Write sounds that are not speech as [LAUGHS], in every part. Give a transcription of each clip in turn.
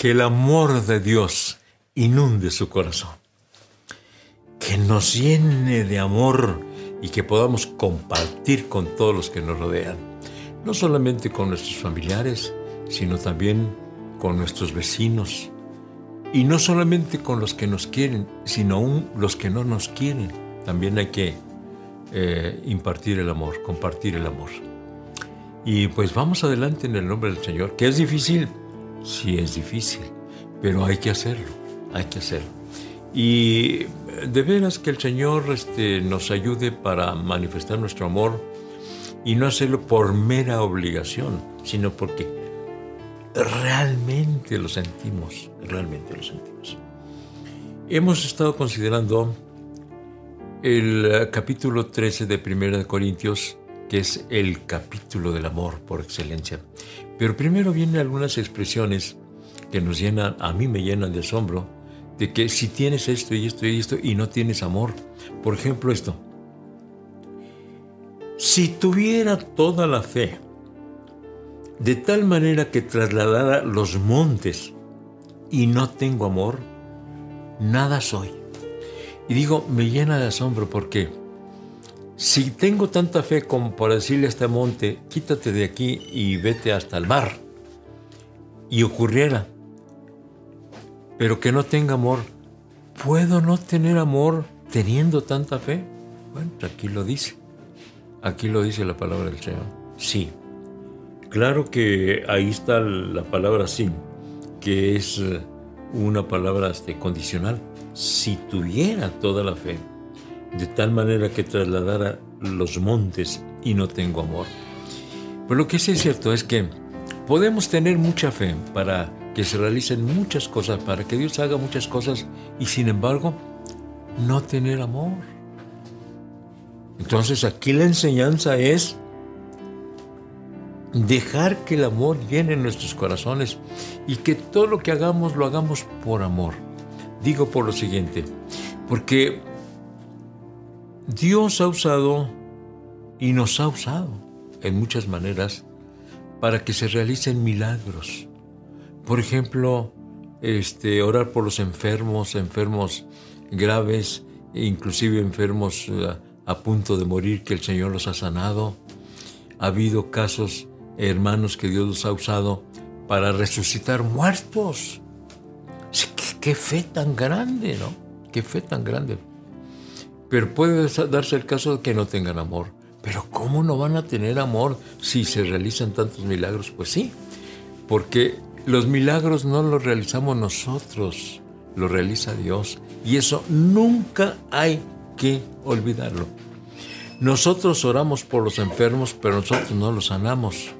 que el amor de Dios inunde su corazón, que nos llene de amor y que podamos compartir con todos los que nos rodean, no solamente con nuestros familiares, sino también con nuestros vecinos, y no solamente con los que nos quieren, sino aún los que no nos quieren. También hay que eh, impartir el amor, compartir el amor. Y pues vamos adelante en el nombre del Señor, que es difícil, sí es difícil, pero hay que hacerlo, hay que hacerlo. Y de veras que el Señor este, nos ayude para manifestar nuestro amor y no hacerlo por mera obligación, sino porque realmente lo sentimos, realmente lo sentimos. Hemos estado considerando el capítulo 13 de Primera de Corintios, que es el capítulo del amor por excelencia. Pero primero vienen algunas expresiones que nos llenan, a mí me llenan de asombro, de que si tienes esto y esto y esto y no tienes amor. Por ejemplo, esto. Si tuviera toda la fe, de tal manera que trasladara los montes y no tengo amor, nada soy. Y digo, me llena de asombro porque si tengo tanta fe como para decirle a este monte, quítate de aquí y vete hasta el mar, y ocurriera, pero que no tenga amor, ¿puedo no tener amor teniendo tanta fe? Bueno, aquí lo dice. Aquí lo dice la palabra del Señor. Sí. Claro que ahí está la palabra sí, que es eh, una palabra este, condicional. Si tuviera toda la fe, de tal manera que trasladara los montes y no tengo amor. Pero lo que sí es cierto es que podemos tener mucha fe para que se realicen muchas cosas, para que Dios haga muchas cosas y sin embargo no tener amor. Entonces aquí la enseñanza es dejar que el amor llene nuestros corazones y que todo lo que hagamos lo hagamos por amor. Digo por lo siguiente, porque Dios ha usado y nos ha usado en muchas maneras para que se realicen milagros. Por ejemplo, este, orar por los enfermos, enfermos graves, inclusive enfermos eh, a punto de morir que el Señor los ha sanado. Ha habido casos hermanos que Dios los ha usado para resucitar muertos. Qué, fe tan grande, ¿no? Qué fe tan grande. Pero puede darse el caso de que no tengan amor. Pero ¿cómo no van a tener amor si se realizan tantos milagros? Pues sí, porque los milagros no los realizamos nosotros, los realiza Dios. Y eso nunca hay que olvidarlo. Nosotros oramos por los enfermos, pero nosotros no los sanamos.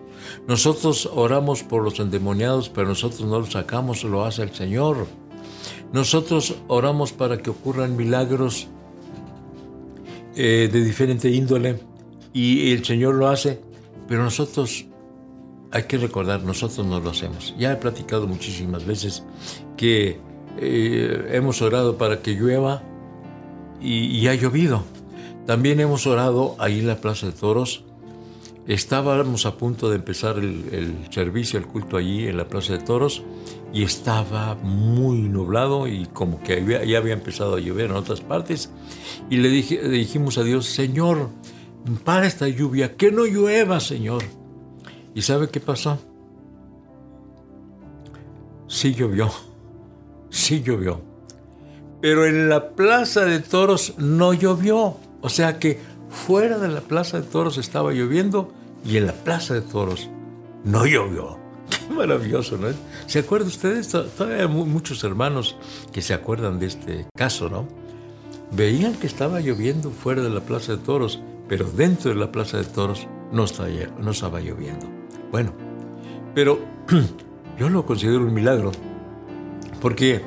Nosotros oramos por los endemoniados, pero nosotros no los sacamos, lo hace el Señor. Nosotros oramos para que ocurran milagros eh, de diferente índole y el Señor lo hace, pero nosotros hay que recordar, nosotros no lo hacemos. Ya he platicado muchísimas veces que eh, hemos orado para que llueva y, y ha llovido. También hemos orado ahí en la Plaza de Toros Estábamos a punto de empezar el, servicio, el culto allí en la Plaza de Toros y estaba muy nublado y como que ya había empezado a llover en otras partes. Y le, le dijimos a Dios, Señor, para esta lluvia, que no llueva, Señor. ¿Y sabe qué pasó? Sí llovió, sí llovió. Pero en la Plaza de Toros no llovió. O sea que fuera de la Plaza de Toros estaba lloviendo y en la Plaza de Toros no llovió. [LAUGHS] Maravilloso, ¿no? ¿Se acuerdan ustedes? Todavía hay muchos hermanos que se acuerdan de este caso, ¿no? Veían que estaba lloviendo fuera de la Plaza de Toros, pero dentro de la Plaza de Toros no estaba, no estaba lloviendo. Bueno, pero [CLEARS THROAT] yo lo considero un milagro, porque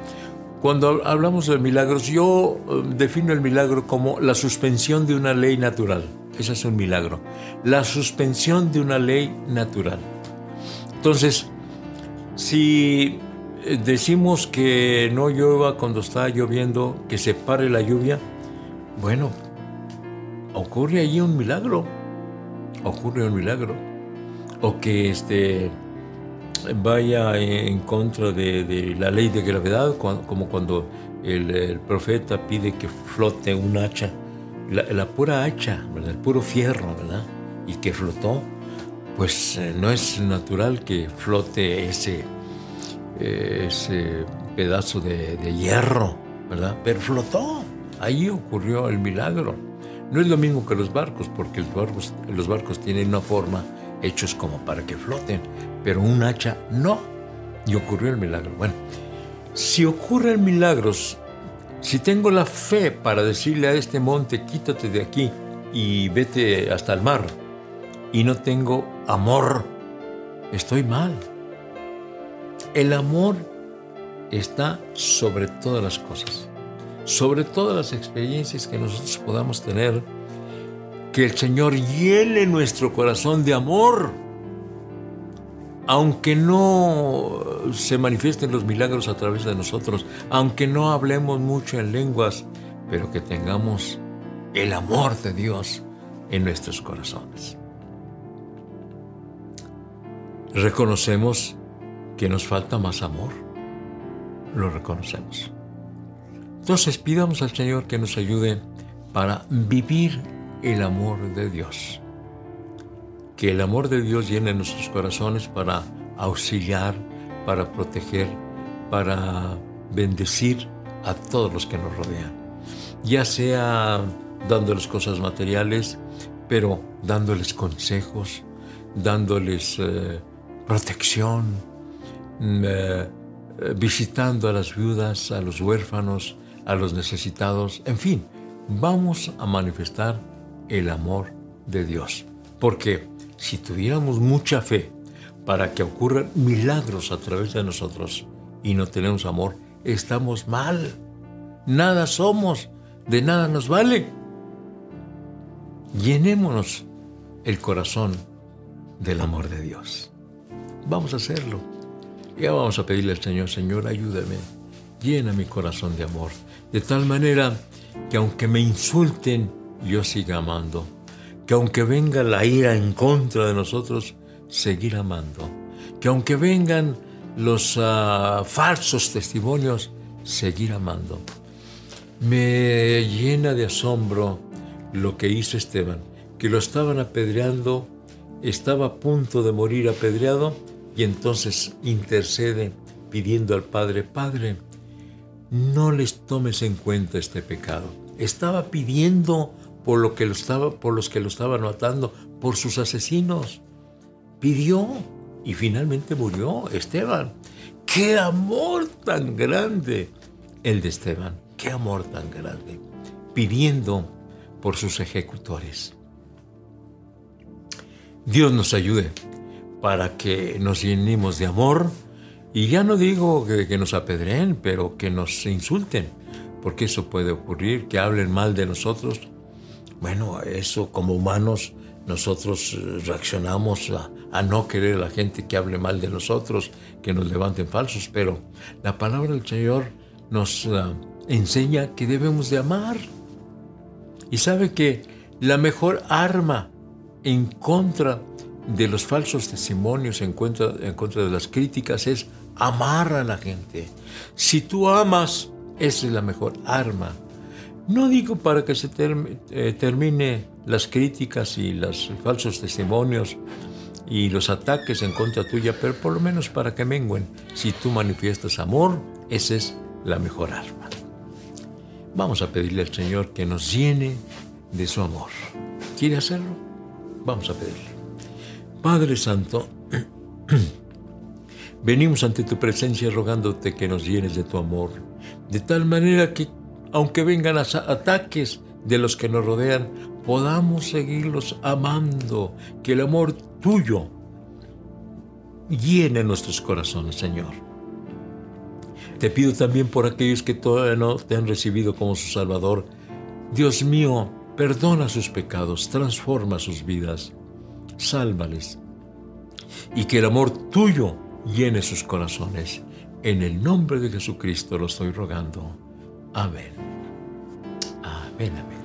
cuando hablamos de milagros, yo eh, defino el milagro como la suspensión de una ley natural. Eso es un milagro. La suspensión de una ley natural. Entonces, si eh, decimos que no llueva cuando está lloviendo, que se pare la lluvia, bueno, ocurre allí un milagro. Ocurre un milagro. O que este, vaya en contra de, la ley de gravedad, como cuando el, profeta pide que flote un hacha, la, pura hacha, el puro fierro, ¿verdad? Y que flotó, pues eh, no es natural que flote ese, eh, ese pedazo de, hierro, ¿verdad? Pero flotó, ahí ocurrió el milagro. No es lo mismo que los barcos, porque los barcos, los barcos tienen una forma hechos como para que floten, pero un hacha no. Y ocurrió el milagro. Bueno, si ocurren milagros, si tengo la fe para decirle a este monte, quítate de aquí y vete hasta el mar, y no tengo amor, estoy mal. El amor está sobre todas las cosas, sobre todas las experiencias que nosotros podamos tener que el Señor llene nuestro corazón de amor. Aunque no se manifiesten los milagros a través de nosotros, aunque no hablemos mucho en lenguas, pero que tengamos el amor de Dios en nuestros corazones. Reconocemos que nos falta más amor. Lo reconocemos. Entonces pidamos al Señor que nos ayude para vivir el amor de Dios. Que el amor de Dios llene nuestros corazones para auxiliar, para proteger, para bendecir a todos los que nos rodean. Ya sea dándoles cosas materiales, pero dándoles consejos, dándoles eh, protección, mm, eh, visitando a las viudas, a los huérfanos, a los necesitados, en fin, vamos a manifestar el amor de Dios. Porque si tuviéramos mucha fe para que ocurran milagros a través de nosotros y no tenemos amor, estamos mal. Nada somos, de nada nos vale. Llenémonos el corazón del amor de Dios. Vamos a hacerlo. Ya vamos a pedirle al Señor, Señor, ayúdame, llena mi corazón de amor, de tal manera que aunque me insulten, yo siga amando. Que aunque venga la ira en contra de nosotros, seguir amando. Que aunque vengan los ah, falsos testimonios, seguir amando. Me llena de asombro lo que hizo Esteban, que lo estaban apedreando, estaba a punto de morir apedreado y entonces intercede pidiendo al Padre, Padre, no les tomes en cuenta este pecado. Estaba pidiendo por, lo que lo estaba, por los que lo estaban matando, por sus asesinos. Pidió y finalmente murió Esteban. ¡Qué amor tan grande! El de Esteban, qué amor tan grande. Pidiendo por sus ejecutores. Dios nos ayude para que nos llenemos de amor y ya no digo que, nos apedreen, pero que nos insulten, porque eso puede ocurrir, que hablen mal de nosotros bueno, eso como humanos nosotros eh, reaccionamos a, no querer a la gente que hable mal de nosotros, que nos levanten falsos, pero la palabra del Señor nos ah, enseña que debemos de amar. Y sabe que la mejor arma en contra de los falsos testimonios, en contra, de las críticas, es amar a la gente. Si tú amas, esa es la mejor arma no digo para que se eh, termine las críticas y los falsos testimonios y los ataques en contra tuya, pero por lo menos para que menguen. Si tú manifiestas amor, esa es la mejor arma. Vamos a pedirle al Señor que nos llene de su amor. ¿Quiere hacerlo? Vamos a pedirle. Padre Santo, [CLEARS THROAT] venimos ante tu presencia rogándote que nos llenes de tu amor, de tal manera que aunque vengan ataques de los que nos rodean, podamos seguirlos amando, que el amor tuyo llene nuestros corazones, Señor. Te pido también por aquellos que todavía no te han recibido como su Salvador. Dios mío, perdona sus pecados, transforma sus vidas, sálvales. Y que el amor tuyo llene sus corazones. En el nombre de Jesucristo lo estoy rogando. Amén. Amén, amén.